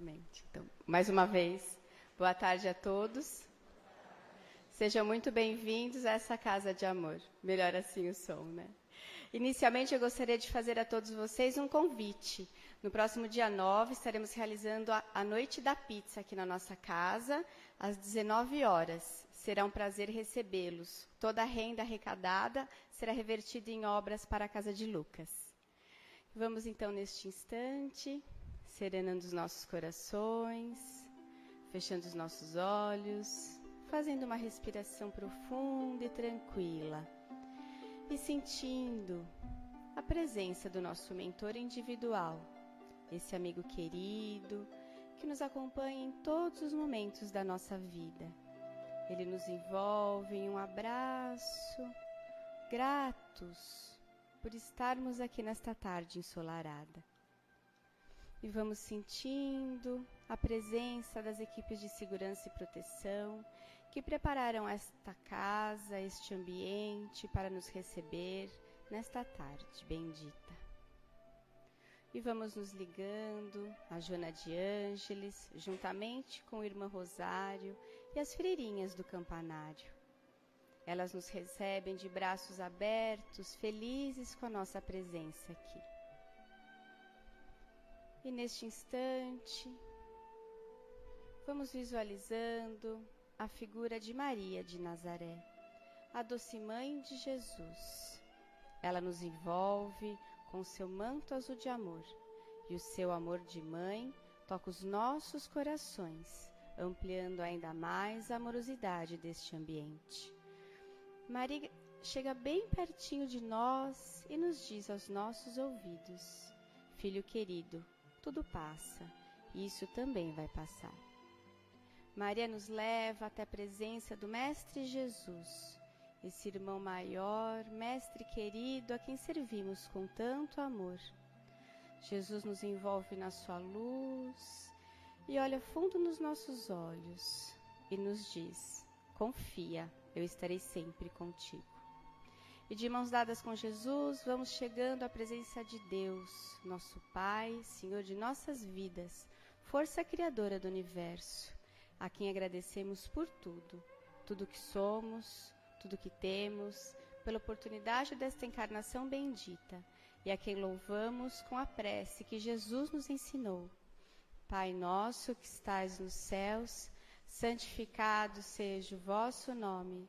novamente. Então, mais uma vez, boa tarde a todos. Sejam muito bem-vindos a essa casa de amor. Melhor assim o som, né? Inicialmente, eu gostaria de fazer a todos vocês um convite. No próximo dia 9, estaremos realizando a, a Noite da Pizza aqui na nossa casa, às 19 horas. Será um prazer recebê-los. Toda a renda arrecadada será revertida em obras para a Casa de Lucas. Vamos então, neste instante, serenando os nossos corações, fechando os nossos olhos, fazendo uma respiração profunda e tranquila e sentindo a presença do nosso mentor individual, esse amigo querido que nos acompanha em todos os momentos da nossa vida. Ele nos envolve em um abraço, gratos por estarmos aqui nesta tarde ensolarada. E vamos sentindo a presença das equipes de segurança e proteção que prepararam esta casa, este ambiente para nos receber nesta tarde bendita. E vamos nos ligando a Joana de Ângeles, juntamente com o irmão Rosário e as freirinhas do campanário. Elas nos recebem de braços abertos, felizes com a nossa presença aqui. E neste instante, vamos visualizando a figura de Maria de Nazaré, a doce mãe de Jesus. Ela nos envolve com seu manto azul de amor, e o seu amor de mãe toca os nossos corações, ampliando ainda mais a amorosidade deste ambiente. Maria chega bem pertinho de nós e nos diz aos nossos ouvidos: Filho querido, tudo passa, isso também vai passar. Maria nos leva até a presença do Mestre Jesus, esse irmão maior, Mestre querido, a quem servimos com tanto amor. Jesus nos envolve na sua luz e olha fundo nos nossos olhos e nos diz: Confia, eu estarei sempre contigo. E de mãos dadas com Jesus, vamos chegando à presença de Deus, nosso Pai, Senhor de nossas vidas, força criadora do universo a quem agradecemos por tudo, tudo que somos, tudo que temos, pela oportunidade desta encarnação bendita, e a quem louvamos com a prece que Jesus nos ensinou. Pai nosso que estais nos céus, santificado seja o vosso nome.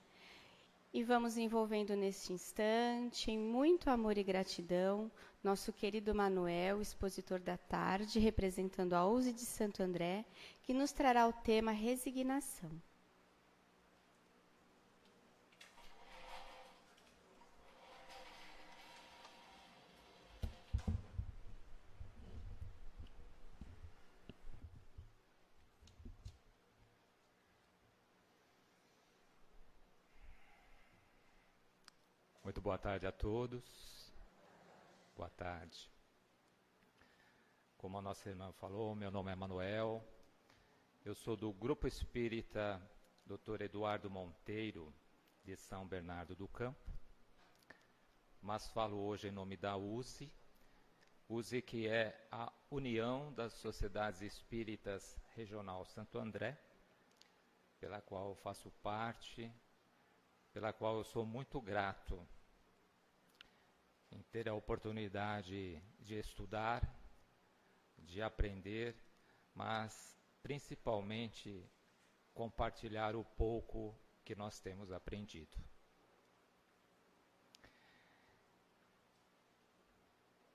E vamos envolvendo neste instante, em muito amor e gratidão, nosso querido Manuel, expositor da tarde, representando a USE de Santo André, que nos trará o tema resignação. Muito boa tarde a todos. Boa tarde. Como a nossa irmã falou, meu nome é Manuel. Eu sou do Grupo Espírita Dr. Eduardo Monteiro, de São Bernardo do Campo. Mas falo hoje em nome da USE, USE que é a União das Sociedades Espíritas Regional Santo André, pela qual eu faço parte pela qual eu sou muito grato em ter a oportunidade de estudar, de aprender, mas principalmente compartilhar o pouco que nós temos aprendido.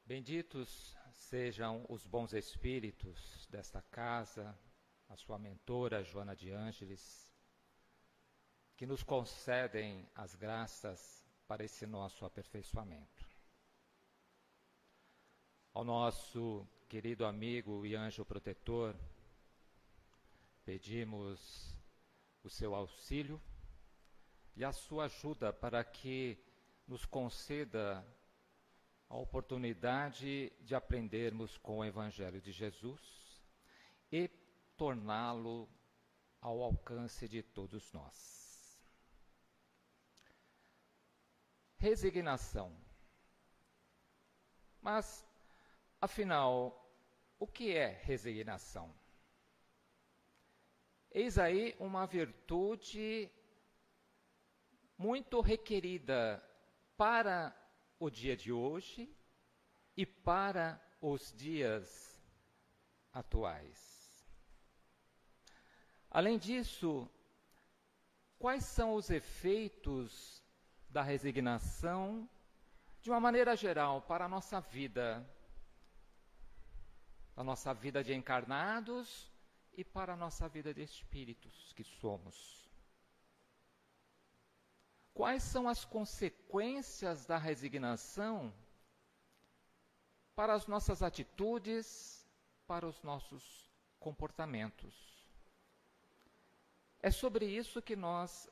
Benditos sejam os bons espíritos desta casa, a sua mentora Joana de Ângeles, que nos concedem as graças para esse nosso aperfeiçoamento. Ao nosso querido amigo e anjo protetor, pedimos o seu auxílio e a sua ajuda para que nos conceda a oportunidade de aprendermos com o Evangelho de Jesus e torná-lo ao alcance de todos nós. Resignação. Mas, afinal, o que é resignação? Eis aí uma virtude muito requerida para o dia de hoje e para os dias atuais. Além disso, quais são os efeitos da resignação de uma maneira geral para a nossa vida, a nossa vida de encarnados e para a nossa vida de espíritos que somos? quais são as consequências da resignação para as nossas atitudes, para os nossos comportamentos. É sobre isso que nós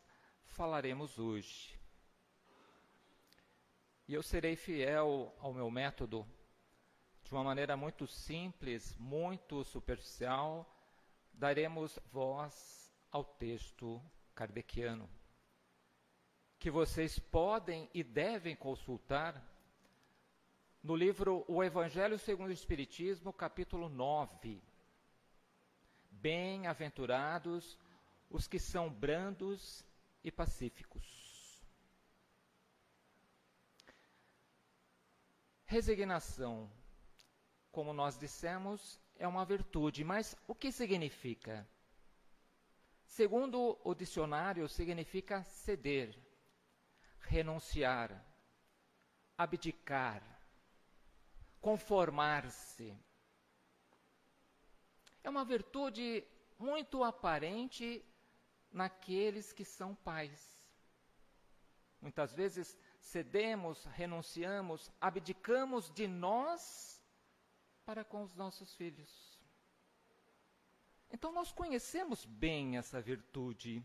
falaremos hoje. E eu serei fiel ao meu método, de uma maneira muito simples, muito superficial, daremos voz ao texto kardeciano que vocês podem e devem consultar no livro O Evangelho segundo o Espiritismo, capítulo 9. Bem-aventurados os que são brandos e pacíficos. Resignação, como nós dissemos, é uma virtude, mas o que significa? Segundo o dicionário, significa ceder, renunciar, abdicar, conformar-se. É uma virtude muito aparente naqueles que são pais. Muitas vezes cedemos, renunciamos, abdicamos de nós para com os nossos filhos. Então nós conhecemos bem essa virtude.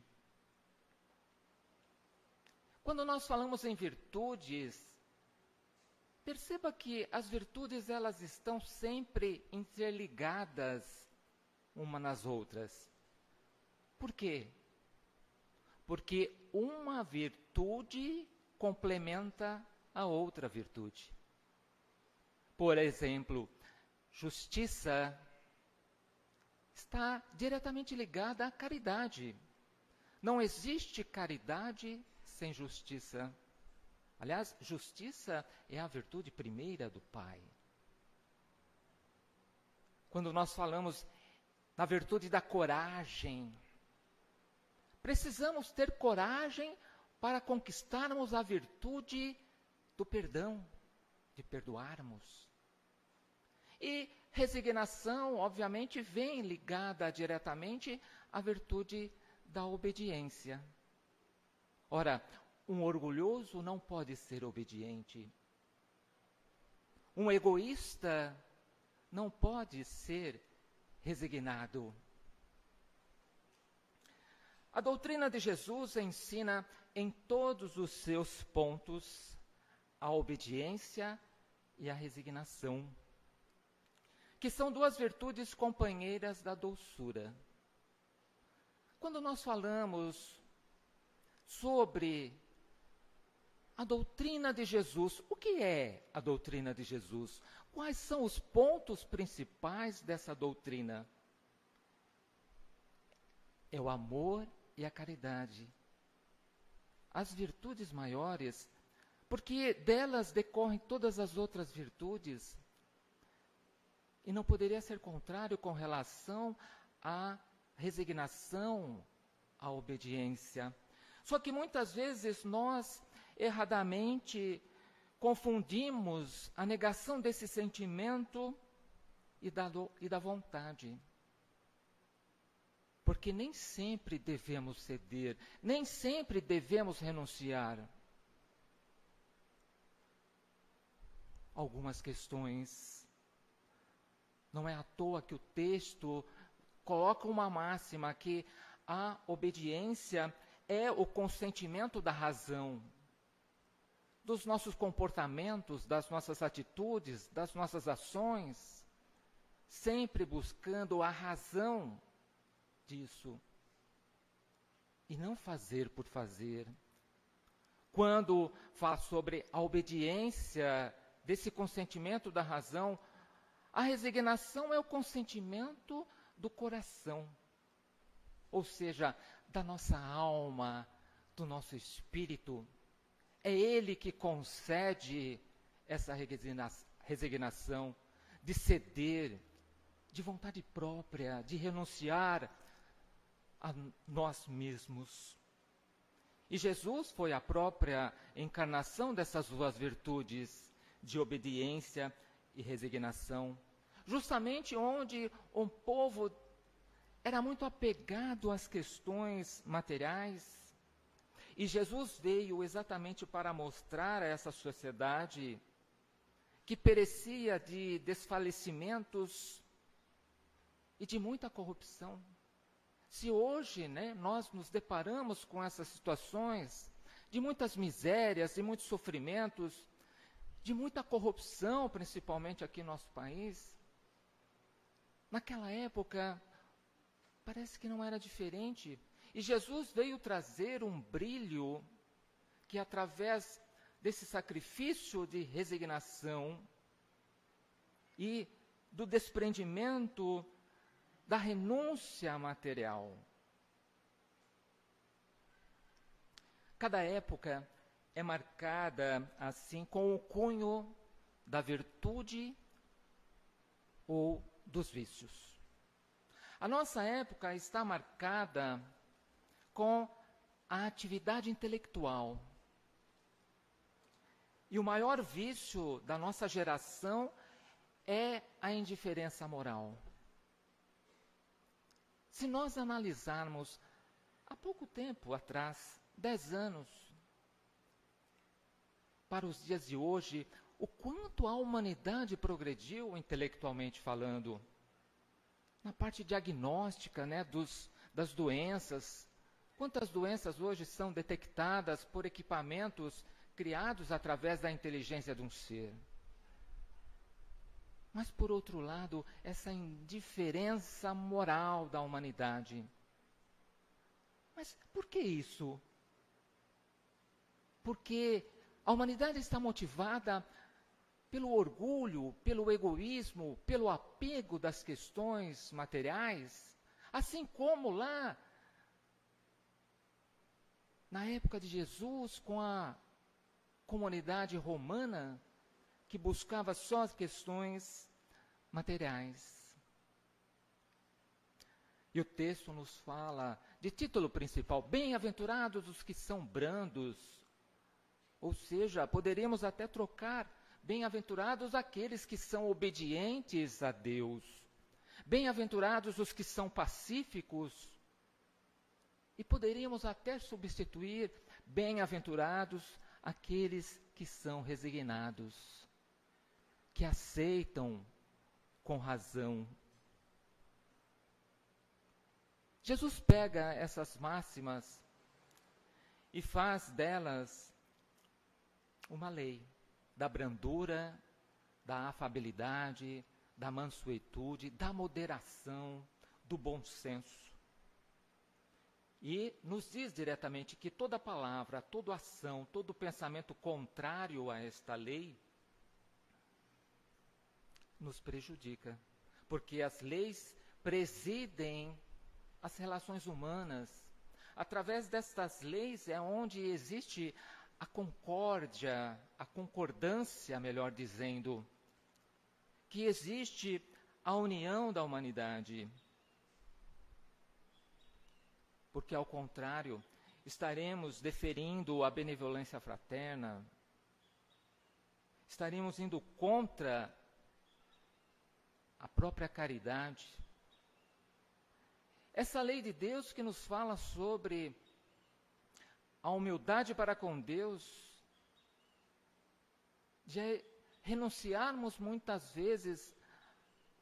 Quando nós falamos em virtudes, perceba que as virtudes elas estão sempre interligadas uma nas outras. Por quê? Porque uma virtude complementa a outra virtude. Por exemplo, justiça está diretamente ligada à caridade. Não existe caridade sem justiça. Aliás, justiça é a virtude primeira do Pai. Quando nós falamos na virtude da coragem, precisamos ter coragem para conquistarmos a virtude do perdão, de perdoarmos. E resignação, obviamente, vem ligada diretamente à virtude da obediência. Ora, um orgulhoso não pode ser obediente. Um egoísta não pode ser resignado. A doutrina de Jesus ensina em todos os seus pontos a obediência e a resignação, que são duas virtudes companheiras da doçura. Quando nós falamos sobre a doutrina de Jesus. O que é a doutrina de Jesus? Quais são os pontos principais dessa doutrina? É o amor e a caridade. As virtudes maiores, porque delas decorrem todas as outras virtudes. E não poderia ser contrário com relação à resignação, à obediência. Só que muitas vezes nós, erradamente, confundimos a negação desse sentimento e da, e da vontade. Porque nem sempre devemos ceder, nem sempre devemos renunciar. Algumas questões. Não é à toa que o texto coloca uma máxima que a obediência é o consentimento da razão, dos nossos comportamentos, das nossas atitudes, das nossas ações, sempre buscando a razão disso e não fazer por fazer. Quando fala sobre a obediência desse consentimento da razão, a resignação é o consentimento do coração, ou seja, da nossa alma, do nosso espírito. É Ele que concede essa resignação de ceder, de vontade própria, de renunciar a nós mesmos. E Jesus foi a própria encarnação dessas duas virtudes de obediência e resignação, justamente onde um povo era muito apegado às questões materiais. E Jesus veio exatamente para mostrar a essa sociedade que perecia de desfalecimentos e de muita corrupção. Se hoje né, nós nos deparamos com essas situações de muitas misérias, de muitos sofrimentos, de muita corrupção, principalmente aqui no nosso país, naquela época parece que não era diferente. E Jesus veio trazer um brilho que, através desse sacrifício de resignação e do desprendimento da renúncia material. Cada época é marcada assim com o cunho da virtude ou dos vícios. A nossa época está marcada com a atividade intelectual. E o maior vício da nossa geração é a indiferença moral. Se nós analisarmos há pouco tempo atrás, dez anos, para os dias de hoje, o quanto a humanidade progrediu intelectualmente falando. Na parte diagnóstica né, dos, das doenças. Quantas doenças hoje são detectadas por equipamentos criados através da inteligência de um ser? Mas, por outro lado, essa indiferença moral da humanidade. Mas por que isso? Porque a humanidade está motivada pelo orgulho, pelo egoísmo, pelo apego das questões materiais, assim como lá na época de Jesus, com a comunidade romana, que buscava só as questões materiais. E o texto nos fala, de título principal, bem-aventurados os que são brandos. Ou seja, poderíamos até trocar, bem-aventurados aqueles que são obedientes a Deus. Bem-aventurados os que são pacíficos. E poderíamos até substituir, bem-aventurados aqueles que são resignados que aceitam com razão. Jesus pega essas máximas e faz delas uma lei da brandura, da afabilidade, da mansuetude, da moderação, do bom senso. E nos diz diretamente que toda palavra, toda ação, todo pensamento contrário a esta lei nos prejudica, porque as leis presidem as relações humanas. Através destas leis é onde existe a concórdia, a concordância, melhor dizendo, que existe a união da humanidade. Porque, ao contrário, estaremos deferindo a benevolência fraterna, estaremos indo contra a própria caridade. Essa lei de Deus que nos fala sobre a humildade para com Deus, de renunciarmos muitas vezes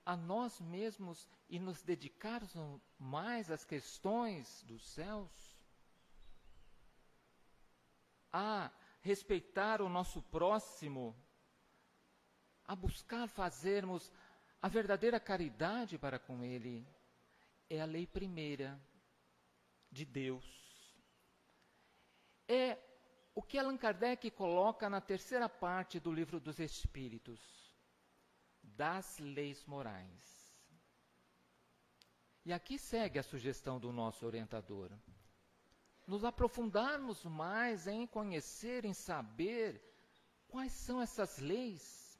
a nós mesmos e nos dedicarmos mais às questões dos céus? A respeitar o nosso próximo, a buscar fazermos a verdadeira caridade para com ele, é a lei primeira de Deus. É o que Allan Kardec coloca na terceira parte do livro dos Espíritos, das leis morais. E aqui segue a sugestão do nosso orientador. Nos aprofundarmos mais em conhecer, em saber quais são essas leis.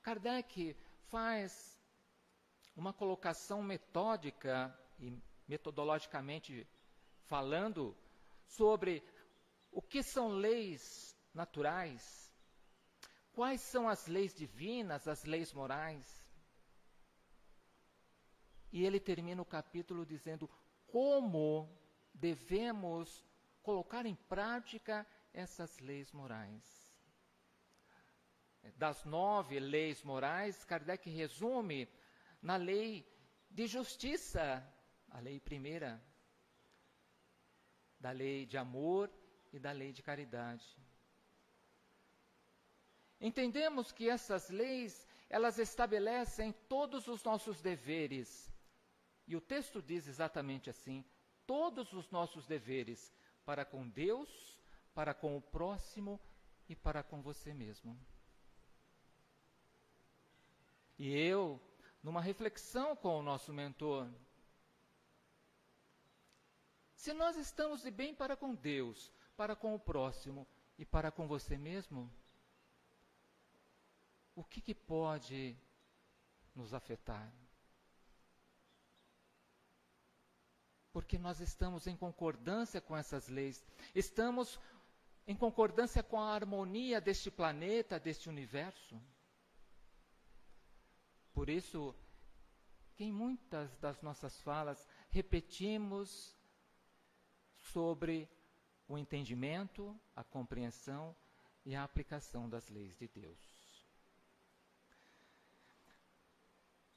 Kardec faz uma colocação metódica e metodologicamente falando sobre o que são leis naturais? Quais são as leis divinas, as leis morais? E ele termina o capítulo dizendo como devemos colocar em prática essas leis morais. Das nove leis morais, Kardec resume na lei de justiça, a lei primeira, da lei de amor e da lei de caridade. Entendemos que essas leis, elas estabelecem todos os nossos deveres. E o texto diz exatamente assim: todos os nossos deveres para com Deus, para com o próximo e para com você mesmo. E eu, numa reflexão com o nosso mentor, se nós estamos de bem para com Deus, para com o próximo e para com você mesmo? O que, que pode nos afetar? Porque nós estamos em concordância com essas leis, estamos em concordância com a harmonia deste planeta, deste universo. Por isso, que em muitas das nossas falas repetimos sobre o entendimento, a compreensão e a aplicação das leis de Deus.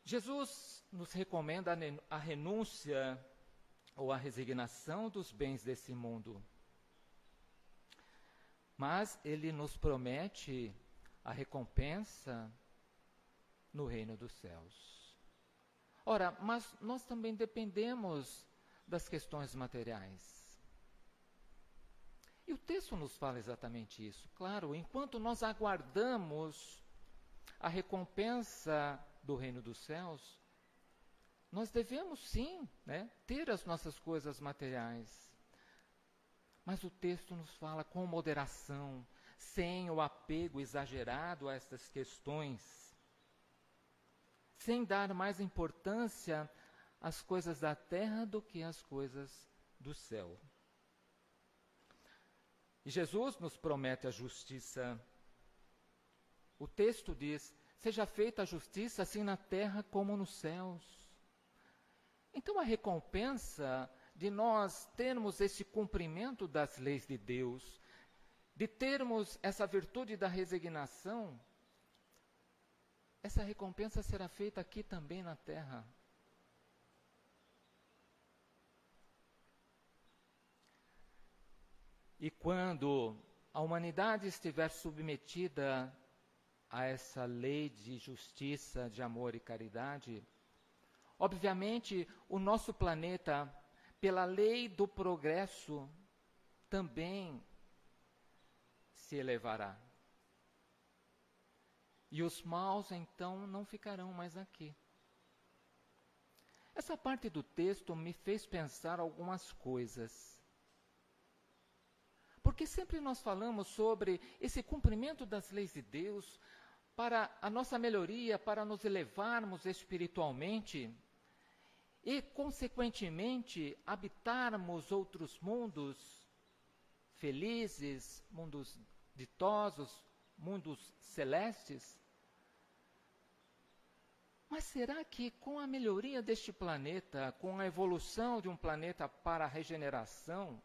Jesus nos recomenda a renúncia ou a resignação dos bens desse mundo. Mas ele nos promete a recompensa no reino dos céus. Ora, mas nós também dependemos das questões materiais. E o texto nos fala exatamente isso. Claro, enquanto nós aguardamos a recompensa do reino dos céus, nós devemos sim né, ter as nossas coisas materiais. Mas o texto nos fala com moderação, sem o apego exagerado a estas questões, sem dar mais importância às coisas da terra do que às coisas do céu. E Jesus nos promete a justiça. O texto diz: Seja feita a justiça assim na terra como nos céus. Então a recompensa de nós termos esse cumprimento das leis de Deus, de termos essa virtude da resignação, essa recompensa será feita aqui também na terra. E quando a humanidade estiver submetida a essa lei de justiça, de amor e caridade, obviamente o nosso planeta, pela lei do progresso, também se elevará. E os maus então não ficarão mais aqui. Essa parte do texto me fez pensar algumas coisas. Porque sempre nós falamos sobre esse cumprimento das leis de Deus para a nossa melhoria, para nos elevarmos espiritualmente e, consequentemente, habitarmos outros mundos felizes, mundos ditosos, mundos celestes. Mas será que com a melhoria deste planeta, com a evolução de um planeta para a regeneração,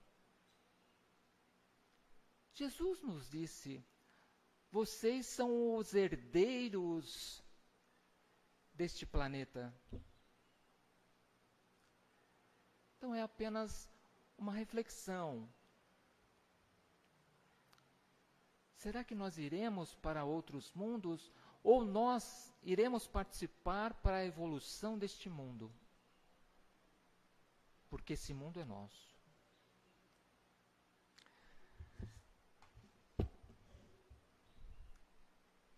Jesus nos disse: vocês são os herdeiros deste planeta. Então é apenas uma reflexão. Será que nós iremos para outros mundos ou nós iremos participar para a evolução deste mundo? Porque esse mundo é nosso.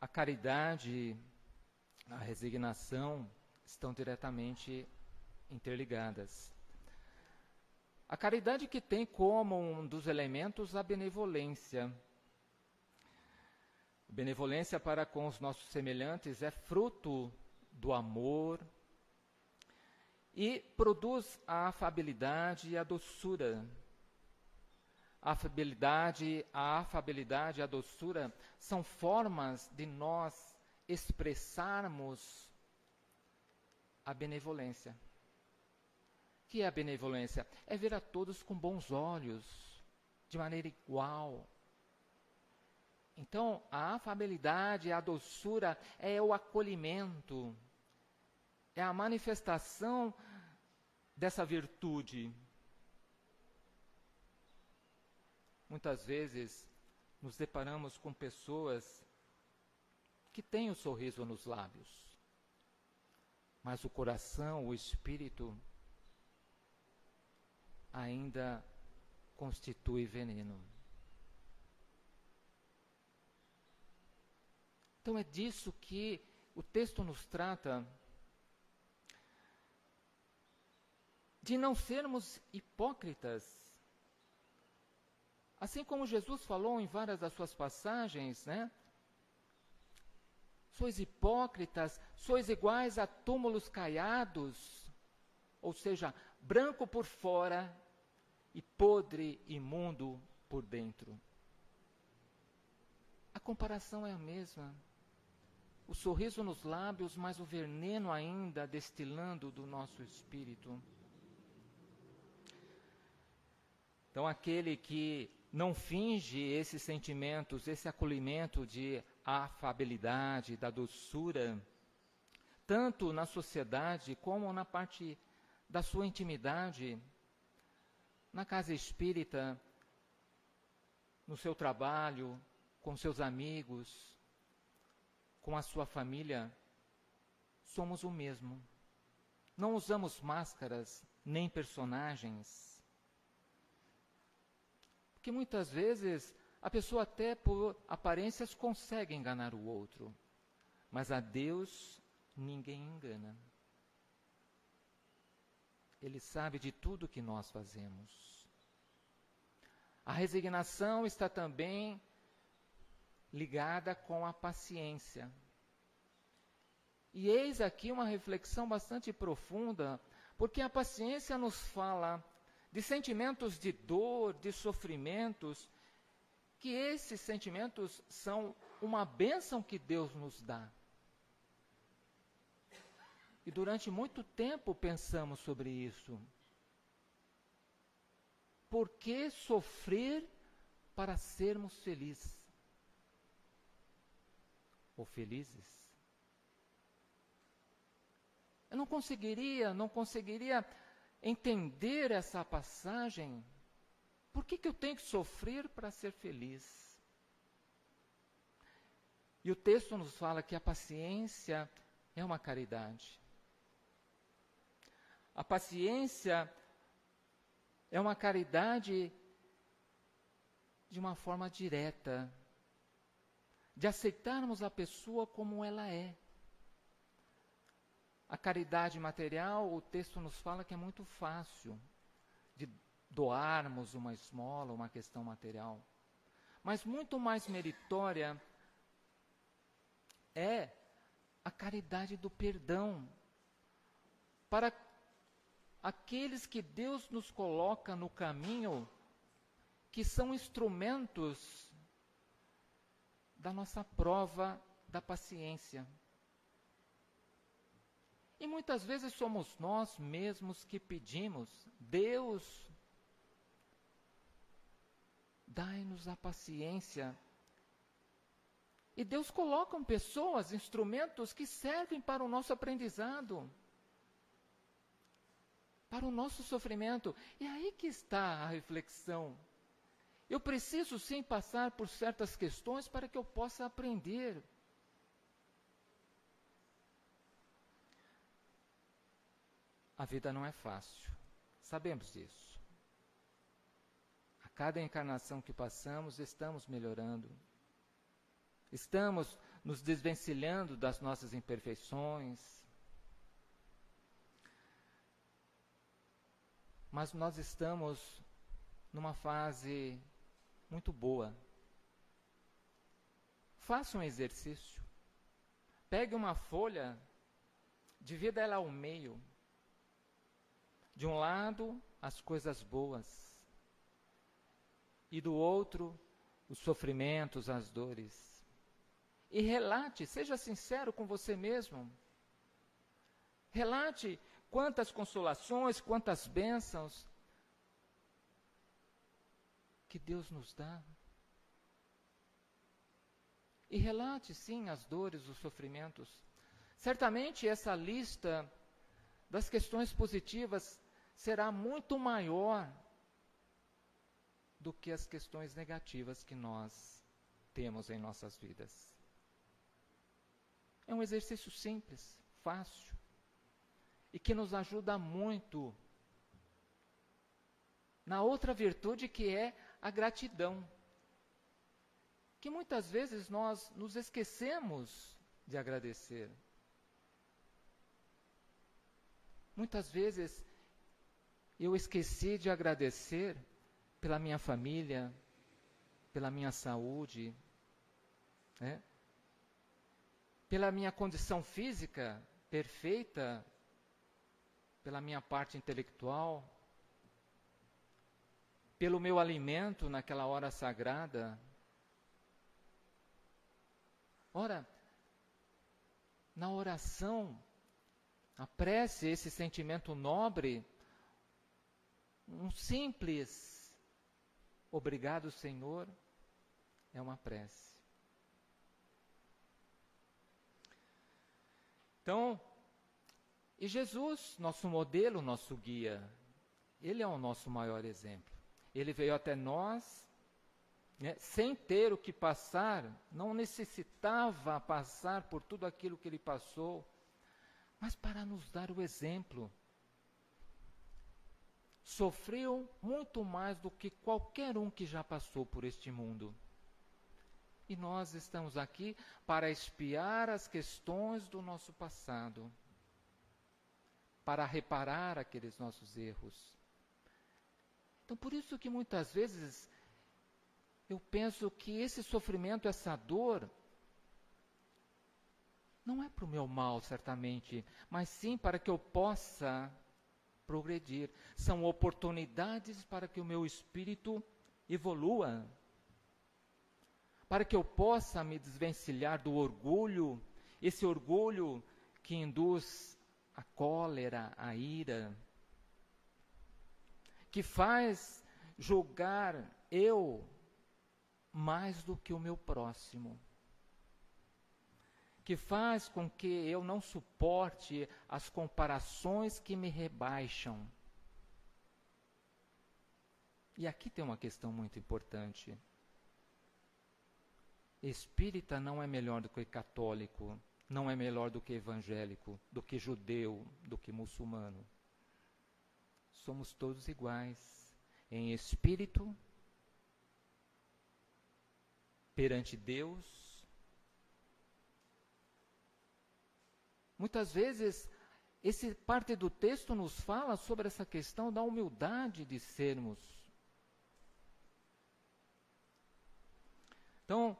A caridade, a resignação estão diretamente interligadas. A caridade que tem como um dos elementos a benevolência. Benevolência para com os nossos semelhantes é fruto do amor e produz a afabilidade e a doçura. A afabilidade, a afabilidade a doçura são formas de nós expressarmos a benevolência que é a benevolência? É ver a todos com bons olhos, de maneira igual. Então, a afabilidade, a doçura é o acolhimento, é a manifestação dessa virtude. Muitas vezes nos deparamos com pessoas que têm o sorriso nos lábios, mas o coração, o espírito, ainda constitui veneno. Então é disso que o texto nos trata de não sermos hipócritas. Assim como Jesus falou em várias das suas passagens, né? Sois hipócritas, sois iguais a túmulos caiados, ou seja, branco por fora e podre, imundo por dentro. A comparação é a mesma. O sorriso nos lábios, mas o veneno ainda destilando do nosso espírito. Então, aquele que não finge esses sentimentos, esse acolhimento de afabilidade, da doçura, tanto na sociedade como na parte da sua intimidade, na casa espírita, no seu trabalho, com seus amigos, com a sua família, somos o mesmo. Não usamos máscaras nem personagens. Porque muitas vezes a pessoa, até por aparências, consegue enganar o outro. Mas a Deus ninguém engana. Ele sabe de tudo que nós fazemos. A resignação está também ligada com a paciência. E eis aqui uma reflexão bastante profunda, porque a paciência nos fala de sentimentos de dor, de sofrimentos, que esses sentimentos são uma bênção que Deus nos dá. E durante muito tempo pensamos sobre isso. Por que sofrer para sermos felizes? Ou felizes? Eu não conseguiria, não conseguiria entender essa passagem. Por que, que eu tenho que sofrer para ser feliz? E o texto nos fala que a paciência é uma caridade. A paciência é uma caridade de uma forma direta, de aceitarmos a pessoa como ela é. A caridade material, o texto nos fala que é muito fácil de doarmos uma esmola, uma questão material. Mas muito mais meritória é a caridade do perdão, para aqueles que Deus nos coloca no caminho, que são instrumentos da nossa prova da paciência. E muitas vezes somos nós mesmos que pedimos, Deus, dai-nos a paciência E Deus coloca pessoas, instrumentos que servem para o nosso aprendizado, para o nosso sofrimento. E aí que está a reflexão. Eu preciso sim passar por certas questões para que eu possa aprender. A vida não é fácil, sabemos disso. A cada encarnação que passamos, estamos melhorando. Estamos nos desvencilhando das nossas imperfeições. Mas nós estamos numa fase muito boa. Faça um exercício. Pegue uma folha, divida ela ao meio. De um lado, as coisas boas, e do outro, os sofrimentos, as dores e relate, seja sincero com você mesmo. Relate quantas consolações, quantas bênçãos que Deus nos dá. E relate, sim, as dores, os sofrimentos. Certamente essa lista das questões positivas será muito maior do que as questões negativas que nós temos em nossas vidas. É um exercício simples, fácil, e que nos ajuda muito na outra virtude que é a gratidão. Que muitas vezes nós nos esquecemos de agradecer. Muitas vezes eu esqueci de agradecer pela minha família, pela minha saúde, né? pela minha condição física perfeita, pela minha parte intelectual, pelo meu alimento naquela hora sagrada. Ora, na oração, a prece, esse sentimento nobre, um simples obrigado, Senhor, é uma prece. Então, e Jesus, nosso modelo, nosso guia, ele é o nosso maior exemplo. Ele veio até nós né, sem ter o que passar, não necessitava passar por tudo aquilo que ele passou, mas para nos dar o exemplo. Sofreu muito mais do que qualquer um que já passou por este mundo. E nós estamos aqui para espiar as questões do nosso passado, para reparar aqueles nossos erros. Então, por isso que muitas vezes eu penso que esse sofrimento, essa dor, não é para o meu mal, certamente, mas sim para que eu possa progredir. São oportunidades para que o meu espírito evolua para que eu possa me desvencilhar do orgulho, esse orgulho que induz a cólera, a ira, que faz julgar eu mais do que o meu próximo, que faz com que eu não suporte as comparações que me rebaixam. E aqui tem uma questão muito importante. Espírita não é melhor do que católico, não é melhor do que evangélico, do que judeu, do que muçulmano. Somos todos iguais em espírito perante Deus. Muitas vezes esse parte do texto nos fala sobre essa questão da humildade de sermos. Então,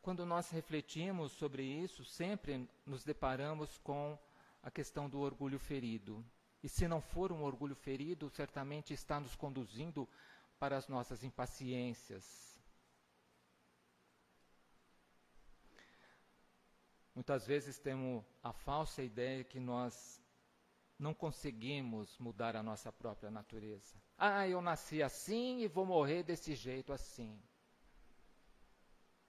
quando nós refletimos sobre isso, sempre nos deparamos com a questão do orgulho ferido. E se não for um orgulho ferido, certamente está nos conduzindo para as nossas impaciências. Muitas vezes temos a falsa ideia que nós não conseguimos mudar a nossa própria natureza. Ah, eu nasci assim e vou morrer desse jeito assim.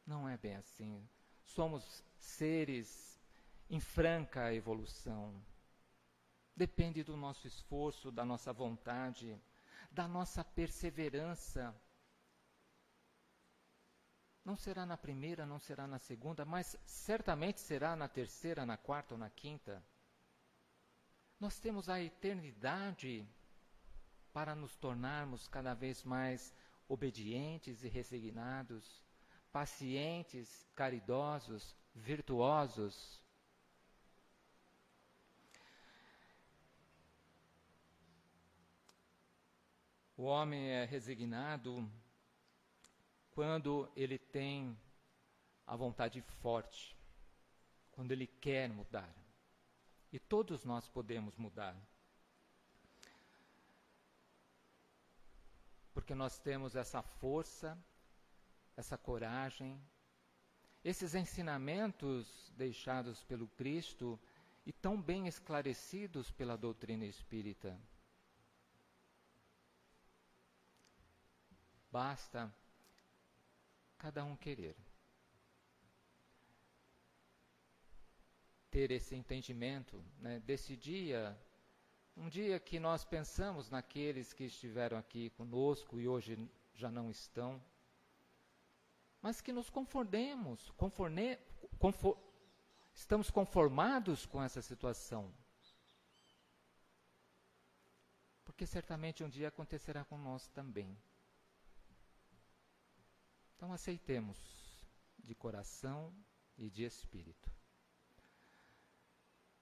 Não é bem assim. somos seres em franca evolução. Depende do nosso esforço, da nossa vontade, da nossa perseverança. Não será na primeira, não será na segunda, mas certamente será na terceira, na quarta ou na quinta. Nós temos a eternidade para nos tornarmos cada vez mais obedientes e resignados, pacientes, caridosos, virtuosos. O homem é resignado quando ele tem a vontade forte, quando ele quer mudar. E todos nós podemos mudar. Porque nós temos essa força, essa coragem, esses ensinamentos deixados pelo Cristo e tão bem esclarecidos pela doutrina espírita. Basta cada um querer. Ter esse entendimento né, desse dia, um dia que nós pensamos naqueles que estiveram aqui conosco e hoje já não estão, mas que nos conformemos, conforne, confor, estamos conformados com essa situação. Porque certamente um dia acontecerá com nós também. Então aceitemos de coração e de espírito.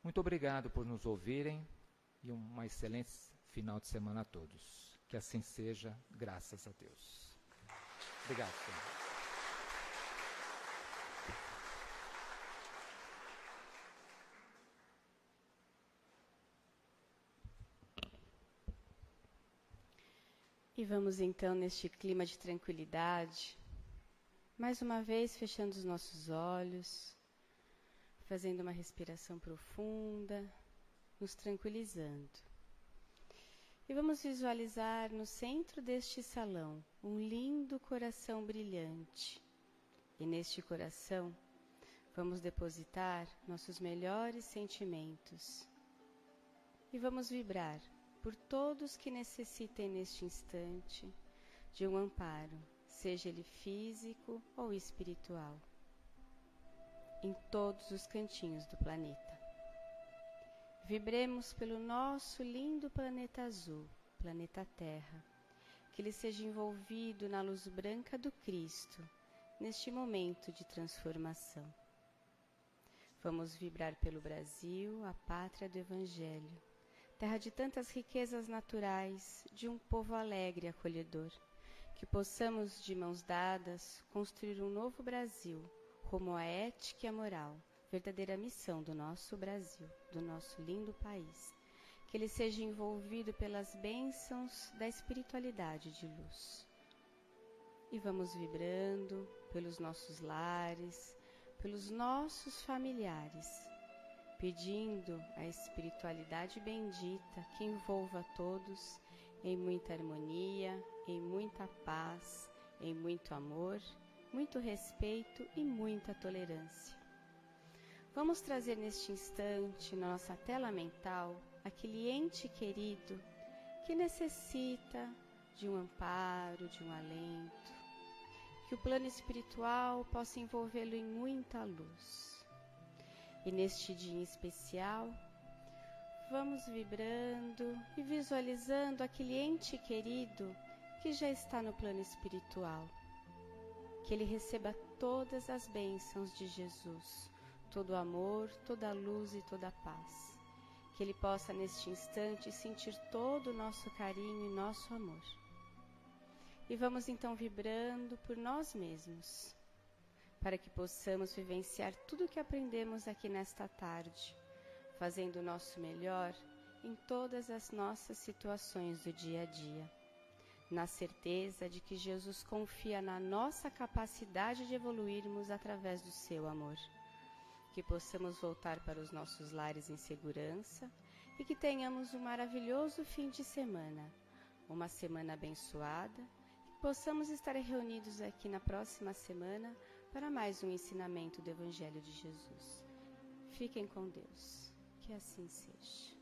Muito obrigado por nos ouvirem e uma excelente final de semana a todos. Que assim seja, graças a Deus. Obrigado, Senhor. E vamos então, neste clima de tranquilidade, mais uma vez, fechando os nossos olhos, fazendo uma respiração profunda, nos tranquilizando. E vamos visualizar no centro deste salão um lindo coração brilhante. E neste coração vamos depositar nossos melhores sentimentos. E vamos vibrar por todos que necessitem neste instante de um amparo, seja ele físico ou espiritual, em todos os cantinhos do planeta. Vibremos pelo nosso lindo planeta azul, planeta Terra, que ele seja envolvido na luz branca do Cristo, neste momento de transformação. Vamos vibrar pelo Brasil, a pátria do Evangelho, terra de tantas riquezas naturais, de um povo alegre e acolhedor que possamos, de mãos dadas, construir um novo Brasil, rumo à ética e à moral, verdadeira missão do nosso Brasil, do nosso lindo país. Que ele seja envolvido pelas bênçãos da espiritualidade de luz. E vamos vibrando pelos nossos lares, pelos nossos familiares, pedindo a espiritualidade bendita que envolva todos em muita harmonia, em muita paz, em muito amor, muito respeito e muita tolerância. Vamos trazer neste instante na nossa tela mental aquele ente querido que necessita de um amparo, de um alento, que o plano espiritual possa envolvê-lo em muita luz. E neste dia especial, vamos vibrando e visualizando aquele ente querido que já está no plano espiritual. Que ele receba todas as bênçãos de Jesus, todo o amor, toda a luz e toda a paz. Que ele possa neste instante sentir todo o nosso carinho e nosso amor. E vamos então vibrando por nós mesmos, para que possamos vivenciar tudo o que aprendemos aqui nesta tarde fazendo o nosso melhor em todas as nossas situações do dia a dia, na certeza de que Jesus confia na nossa capacidade de evoluirmos através do seu amor. Que possamos voltar para os nossos lares em segurança e que tenhamos um maravilhoso fim de semana, uma semana abençoada, que possamos estar reunidos aqui na próxima semana para mais um ensinamento do Evangelho de Jesus. Fiquem com Deus. Que assim seja.